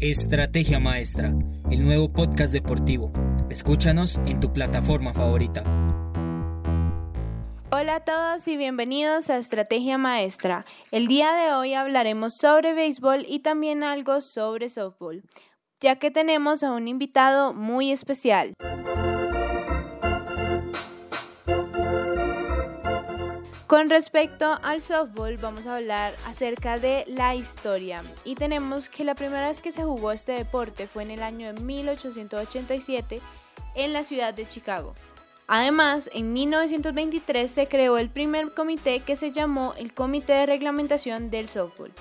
Estrategia Maestra, el nuevo podcast deportivo. Escúchanos en tu plataforma favorita. Hola a todos y bienvenidos a Estrategia Maestra. El día de hoy hablaremos sobre béisbol y también algo sobre softball, ya que tenemos a un invitado muy especial. Con respecto al softball, vamos a hablar acerca de la historia. Y tenemos que la primera vez que se jugó este deporte fue en el año de 1887 en la ciudad de Chicago. Además, en 1923 se creó el primer comité que se llamó el Comité de Reglamentación del Softball.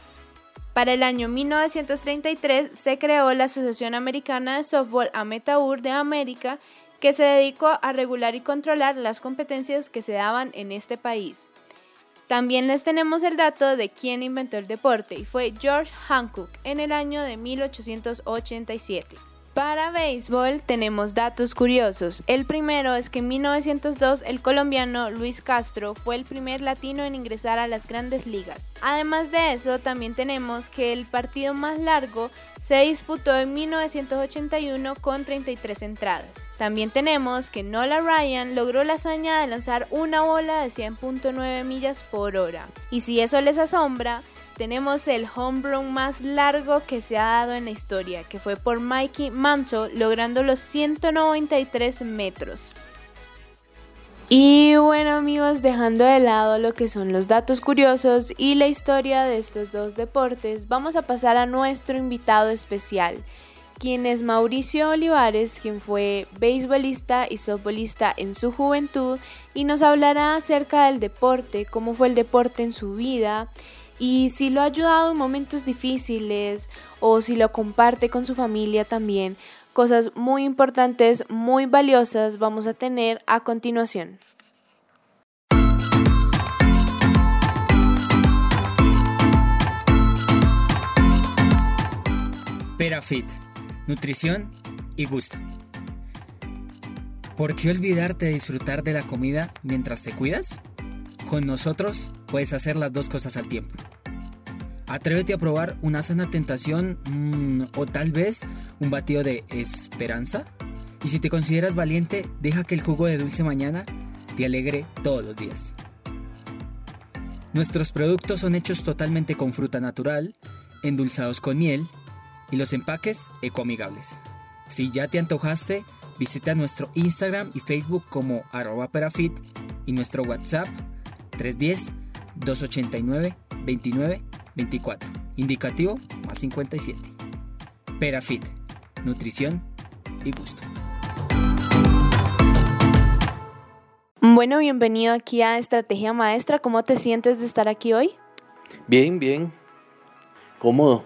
Para el año 1933 se creó la Asociación Americana de Softball Ametaur de América que se dedicó a regular y controlar las competencias que se daban en este país. También les tenemos el dato de quién inventó el deporte y fue George Hancock en el año de 1887. Para béisbol tenemos datos curiosos. El primero es que en 1902 el colombiano Luis Castro fue el primer latino en ingresar a las grandes ligas. Además de eso, también tenemos que el partido más largo se disputó en 1981 con 33 entradas. También tenemos que Nola Ryan logró la hazaña de lanzar una bola de 100.9 millas por hora. Y si eso les asombra, tenemos el home run más largo que se ha dado en la historia, que fue por Mikey Mantle, logrando los 193 metros. Y bueno amigos, dejando de lado lo que son los datos curiosos y la historia de estos dos deportes, vamos a pasar a nuestro invitado especial, quien es Mauricio Olivares, quien fue beisbolista y softbolista en su juventud y nos hablará acerca del deporte, cómo fue el deporte en su vida y si lo ha ayudado en momentos difíciles o si lo comparte con su familia también, cosas muy importantes, muy valiosas vamos a tener a continuación. Perafit, nutrición y gusto. ¿Por qué olvidarte de disfrutar de la comida mientras te cuidas? Con nosotros puedes hacer las dos cosas al tiempo. Atrévete a probar una sana tentación mm, o tal vez un batido de esperanza. Y si te consideras valiente, deja que el jugo de dulce mañana te alegre todos los días. Nuestros productos son hechos totalmente con fruta natural, endulzados con miel y los empaques ecoamigables. Si ya te antojaste, visita nuestro Instagram y Facebook como arroba perafit y nuestro WhatsApp 310-289-29-24. Indicativo más 57. Perafit. Nutrición y gusto. Bueno, bienvenido aquí a Estrategia Maestra. ¿Cómo te sientes de estar aquí hoy? Bien, bien. Cómodo.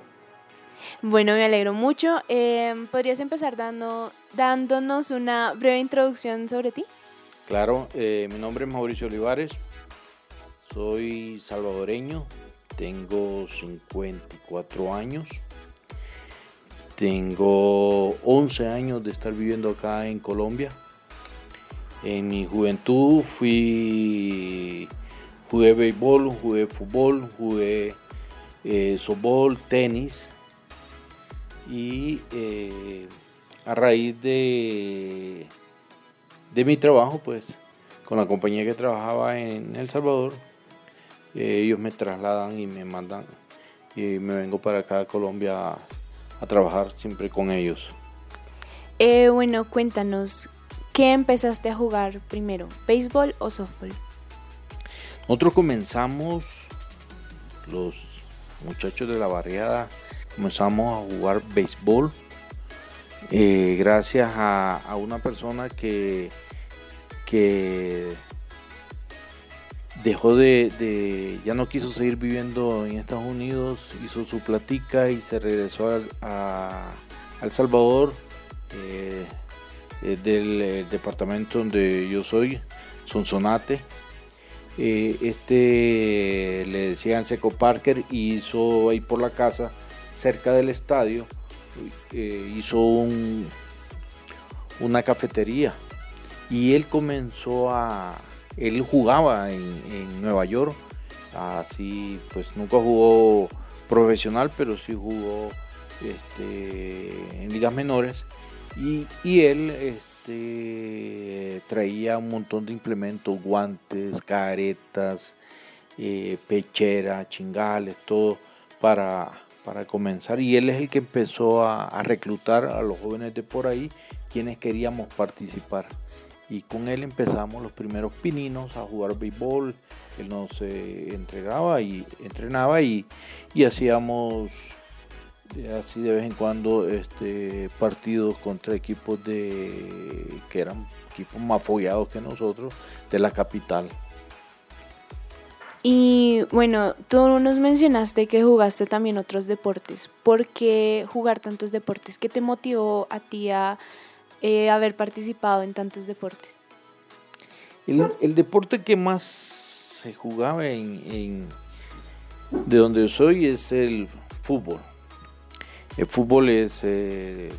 Bueno, me alegro mucho. Em, ¿Podrías empezar dando, dándonos una breve introducción sobre ti? Claro, eh, mi nombre es Mauricio Olivares, soy salvadoreño, tengo 54 años, tengo 11 años de estar viviendo acá en Colombia. En mi juventud fui, jugué béisbol, jugué fútbol, jugué eh, softball, tenis y eh, a raíz de, de mi trabajo, pues con la compañía que trabajaba en El Salvador, eh, ellos me trasladan y me mandan y me vengo para acá a Colombia a, trabajar siempre con ellos. Eh, bueno, cuéntanos, ¿qué empezaste a jugar primero, béisbol o softball? Nosotros comenzamos, los muchachos de la barriada, comenzamos a jugar béisbol eh, gracias a, a, una persona que, que dejó de, ya no quiso seguir viviendo en Estados Unidos, hizo su platica y se regresó a, El Salvador, eh, eh, del eh, departamento donde yo soy, Sonsonate. este le decían Seco Parker y hizo ahí por la casa, cerca del estadio, hizo un, una cafetería y él comenzó a él jugaba en, Nueva York, así pues nunca jugó profesional, pero sí jugó este, en ligas menores. Y, él este, traía un montón de implementos, guantes, caretas, eh, pechera, chingales, todo para, para comenzar. Y él es el que empezó a reclutar a los jóvenes de por ahí, quienes queríamos participar y con él empezamos los primeros pininos a jugar béisbol. Él nos entregaba y entrenaba y, hacíamos así de vez en cuando este, partidos contra equipos de que eran equipos más follados que nosotros de la capital. Y bueno, tú nos mencionaste que jugaste también otros deportes. ¿Por qué jugar tantos deportes? ¿Qué te motivó a ti a eh, haber participado en tantos deportes? El, deporte que más se jugaba en, de donde soy es el fútbol. El fútbol es eh,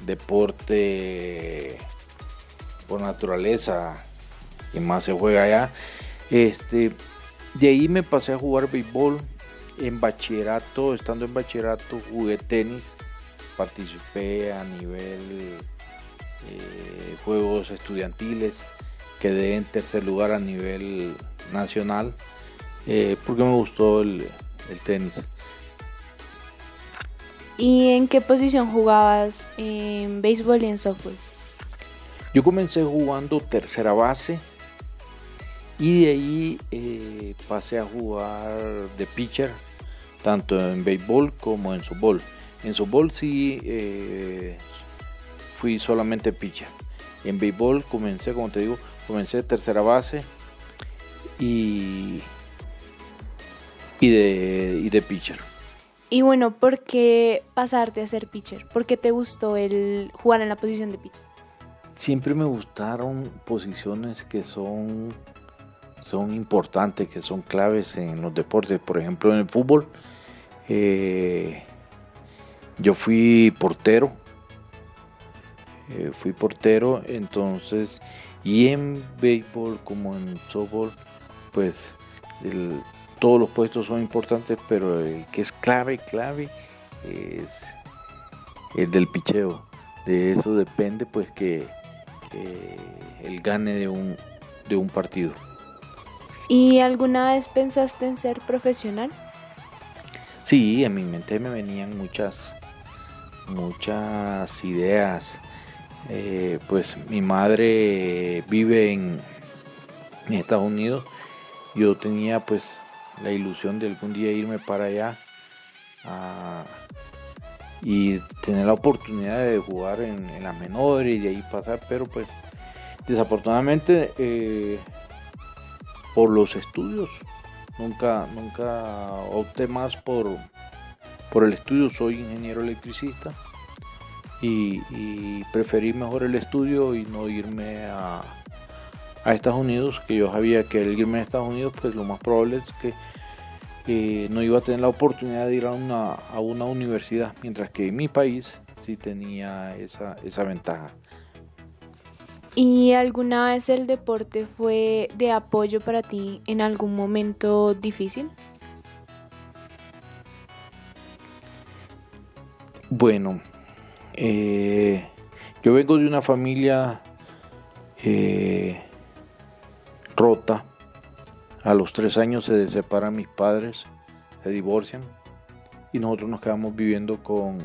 deporte por naturaleza que más se juega allá. Este, de ahí me pasé a jugar béisbol. En bachillerato, estando en bachillerato, jugué tenis participé a nivel eh, juegos estudiantiles, quedé en tercer lugar a nivel nacional eh, porque me gustó el, tenis. ¿Y en qué posición jugabas en béisbol y en softball? Yo comencé jugando tercera base y de ahí eh, pasé a jugar de pitcher tanto en béisbol como en softball. En softball sí eh, fui solamente pitcher. En béisbol comencé, como te digo, comencé tercera base y, y, de, y de pitcher. Y bueno, ¿por qué pasarte a ser pitcher? ¿Por qué te gustó el jugar en la posición de pitcher? Siempre me gustaron posiciones que son, son importantes, que son claves en los deportes. Por ejemplo, en el fútbol, eh, yo fui portero, eh, fui portero, entonces, y en béisbol como en softball, pues todos los puestos son importantes, pero el que es clave, clave, es el del picheo. De eso depende, pues, que el gane de un, de un partido. ¿Y alguna vez pensaste en ser profesional? Sí, en mi mente me venían muchas muchas ideas. Eh, pues mi madre vive en, Estados Unidos. Yo tenía pues la ilusión de algún día irme para allá y tener la oportunidad de jugar en, la menor y de ahí pasar, pero pues desafortunadamente eh, por los estudios nunca nunca opté más por por el estudio soy ingeniero electricista y, preferí mejor el estudio y no irme a, Estados Unidos, que yo sabía que al irme a Estados Unidos, pues lo más probable es que no iba a tener la oportunidad de ir a una, a una universidad, mientras que en mi país sí tenía esa, esa ventaja. ¿Y alguna vez el deporte fue de apoyo para ti en algún momento difícil? Bueno, eh, yo vengo de una familia eh, rota. A los tres años se separan mis padres, se divorcian y nosotros nos quedamos viviendo con,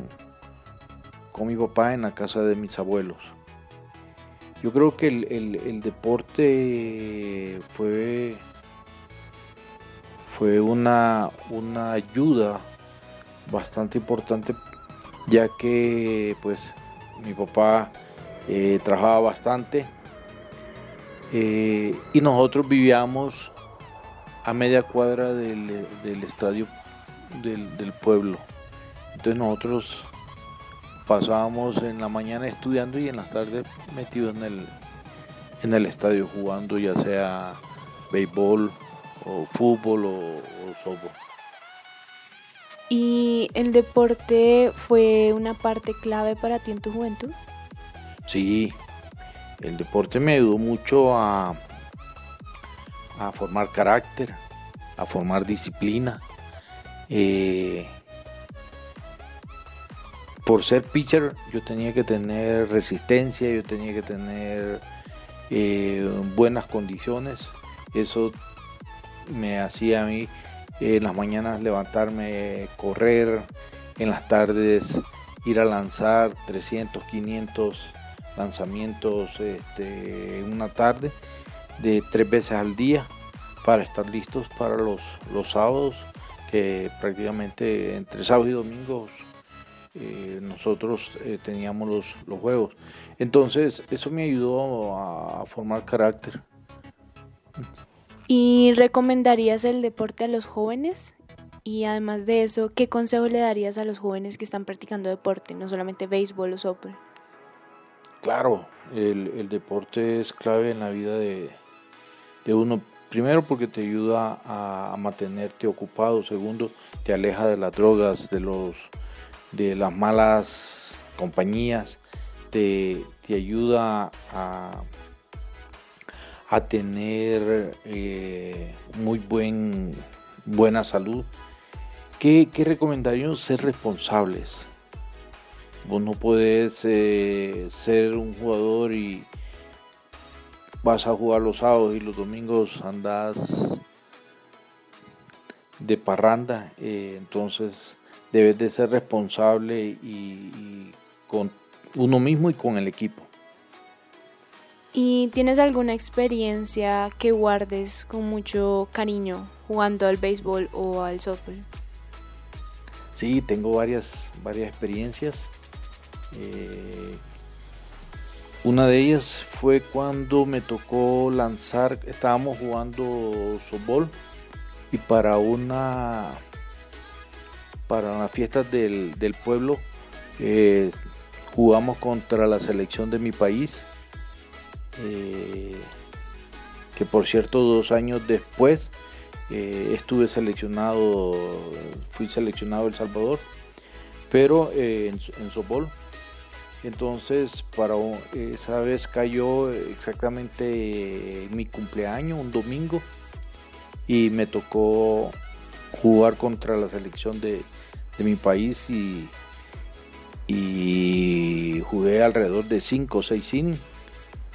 con mi papá en la casa de mis abuelos. Yo creo que el, deporte fue, fue una, una ayuda bastante importante ya que pues mi papá eh, trabajaba bastante eh, y nosotros vivíamos a media cuadra del, estadio del, pueblo. Entonces nosotros pasábamos en la mañana estudiando y en las tardes metidos en el, en el estadio jugando ya sea béisbol o fútbol o, o. ¿Y el deporte fue una parte clave para ti en tu juventud? Sí, el deporte me ayudó mucho a, a formar carácter, a formar disciplina, eh, por ser pitcher yo tenía que tener resistencia, yo tenía que tener eh, buenas condiciones. Eso me hacía a mí en las mañanas levantarme, correr, en las tardes ir a lanzar 300, 500 lanzamientos este, en una tarde de tres veces al día para estar listos para los, los sábados, que prácticamente entre sábado y domingo eh, nosotros eh, teníamos los, los, juegos. Entonces eso me ayudó a formar carácter. ¿Y recomendarías el deporte a los jóvenes? Y además de eso, ¿qué consejo le darías a los jóvenes que están practicando deporte, no solamente béisbol o softball? Claro, el, deporte es clave en la vida de, uno. Primero porque te ayuda a, mantenerte ocupado. Segundo, te aleja de las drogas, de, los, de las malas compañías. Te, ayuda a, a tener eh, muy buen, buena salud. ¿Qué, qué recomendaríamos? Ser responsables Vos no puedes eh, ser un jugador y vas a jugar los sábados y los domingos andas de parranda, eh, entonces debes de ser responsable y, con uno mismo y con el equipo. ¿Y tienes alguna experiencia que guardes con mucho cariño jugando al béisbol o al softball? Sí, tengo varias, varias experiencias. Eh, una de ellas fue cuando me tocó lanzar, estábamos jugando softball y para una para las fiestas del, pueblo eh, jugamos contra la selección de mi país eh, que por cierto dos años después estuve seleccionado fui seleccionado El Salvador pero en, en softball entonces, para esa vez cayó exactamente mi cumpleaños, un domingo, y me tocó jugar contra la selección de, mi país y, jugué alrededor de 5 o 6 innings.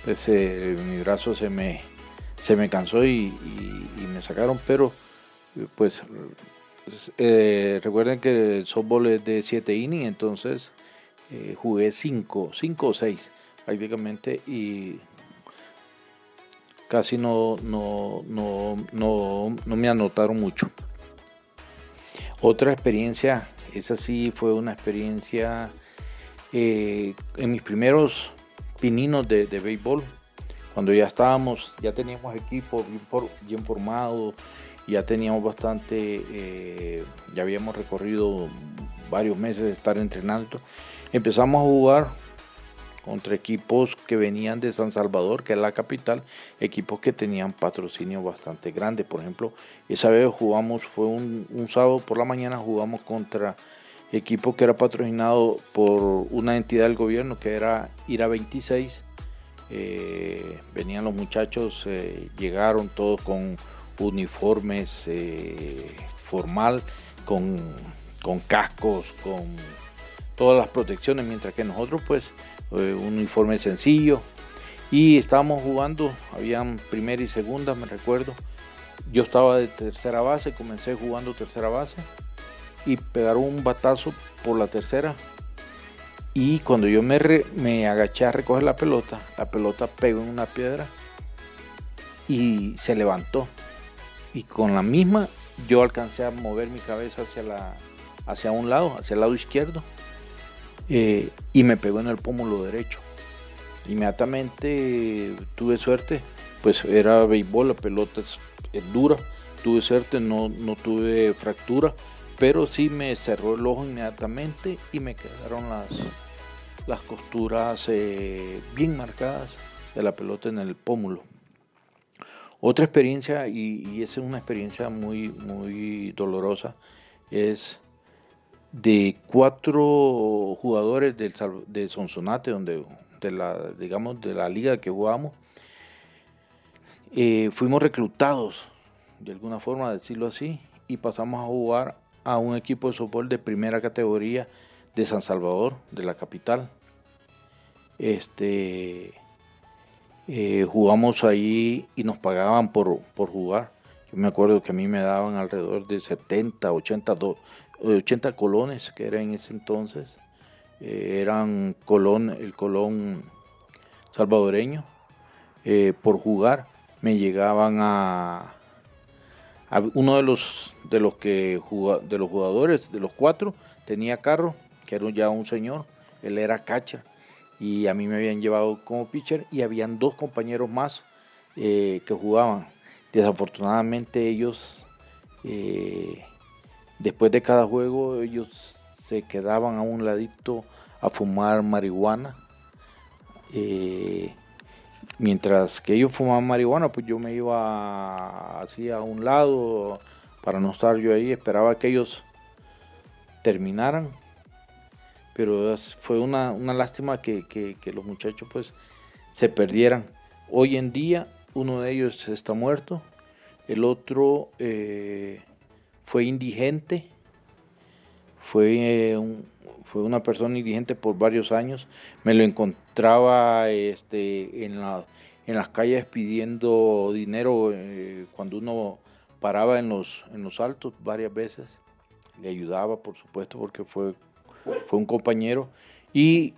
Eh, mi brazo se me, se me cansó y, me sacaron, pero pues eh, recuerden que el softball es de 7 innings, entonces eh, jugué 5, 5 o 6 prácticamente y casi no, no, no, no, no me anotaron mucho. Otra experiencia, esa sí fue una experiencia eh, en mis primeros pininos de, béisbol, cuando ya estábamos, ya teníamos equipo bien, bien formado, ya teníamos bastante, eh, ya habíamos recorrido varios meses de estar entrenando Empezamos a jugar contra equipos que venían de San Salvador, que es la capital, equipos que tenían patrocinio bastante grande. Por ejemplo, esa vez jugamos, fue un, sábado por la mañana, jugamos contra equipo que era patrocinado por una entidad del gobierno que era IRA 26. Eh, venían los muchachos, eh, llegaron todos con uniformes eh, formal, con, con cascos, con todas las protecciones, mientras que nosotros pues eh, un uniforme sencillo y estábamos jugando, habían primera y segunda, me recuerdo. Yo estaba de tercera base, comencé jugando tercera base y pegaron un batazo por la tercera. Y cuando yo me, me agaché a recoger la pelota, la pelota pegó en una piedra y se levantó. Y con la misma yo alcancé a mover mi cabeza hacia, la, hacia un lado, hacia el lado izquierdo eh, y me pegó en el pómulo derecho. Inmediatamente tuve suerte, pues era béisbol, la pelota es, dura, tuve suerte, no, no tuve fractura, pero sí me cerró el ojo inmediatamente y me quedaron las, las costuras eh, bien marcadas de la pelota en el pómulo. Otra experiencia, y, esa es una experiencia muy, muy dolorosa, es de cuatro jugadores del, de Sonsonate, donde, de la, digamos, de la liga que jugamos, eh, fuimos reclutados, de alguna forma decirlo así, y pasamos a jugar a un equipo de softball de primera categoría de San Salvador, de la capital. Este, eh, jugamos ahí y nos pagaban por, por jugar. Yo me acuerdo que a mí me daban alrededor de 70, 80, 80 colones, que era en ese entonces. Eh, eran colón, el colón salvadoreño. Eh, por jugar me llegaban a, uno de los de los que de los jugadores de los cuatro tenía carro que era ya un señor él era catcher y a mí me habían llevado como pitcher y habían dos compañeros más eh, que jugaban. Desafortunadamente ellos eh, después de cada juego ellos se quedaban a un ladito a fumar marihuana eh, mientras que ellos fumaban marihuana, pues yo me iba así a un lado para no estar yo ahí, esperaba que ellos terminaran. Pero fue una, lástima que, los muchachos pues se perdieran. Hoy en día uno de ellos está muerto, el otro eh, fue indigente, fue, eh, fue una persona indigente por varios años. Me lo encontraba este, en, la, en las calles pidiendo dinero eh, cuando uno paraba en los, en los altos varias veces. Le ayudaba, por supuesto, porque fue, fue un compañero. Y,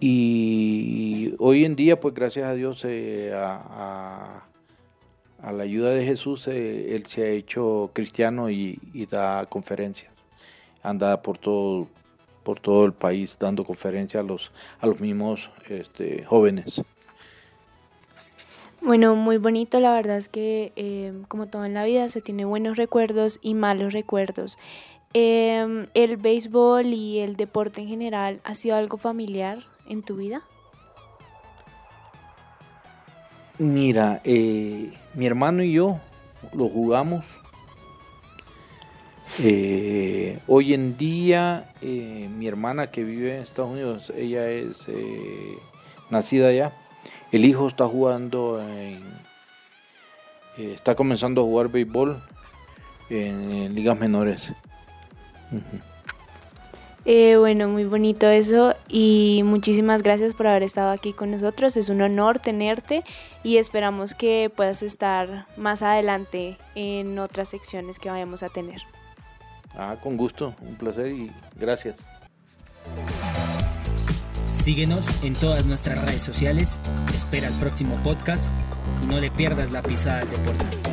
y hoy en día, pues gracias a Dios, eh, a, a, la ayuda de Jesús, él se ha hecho cristiano y, y da conferencias anda por todo, por todo el país dando conferencias a los, a los mismos este, jóvenes. Bueno, muy bonito, la verdad es que eh, como todo en la vida se tiene buenos recuerdos y malos recuerdos. Em, ¿El béisbol y el deporte en general ha sido algo familiar en tu vida? Mira, eh, mi hermano y yo lo jugamos eh, hoy en día, eh, mi hermana que vive en Estados Unidos, ella es eh, nacida allá. El hijo está jugando, está comenzando a jugar béisbol en, ligas menores. bueno, muy bonito eso y muchísimas gracias por haber estado aquí con nosotros. Es un honor tenerte y esperamos que puedas estar más adelante en otras secciones que vayamos a tener. Ah, con gusto, un placer y gracias. Síguenos en todas nuestras redes sociales, espera el próximo podcast y no le pierdas la pisada al deporte.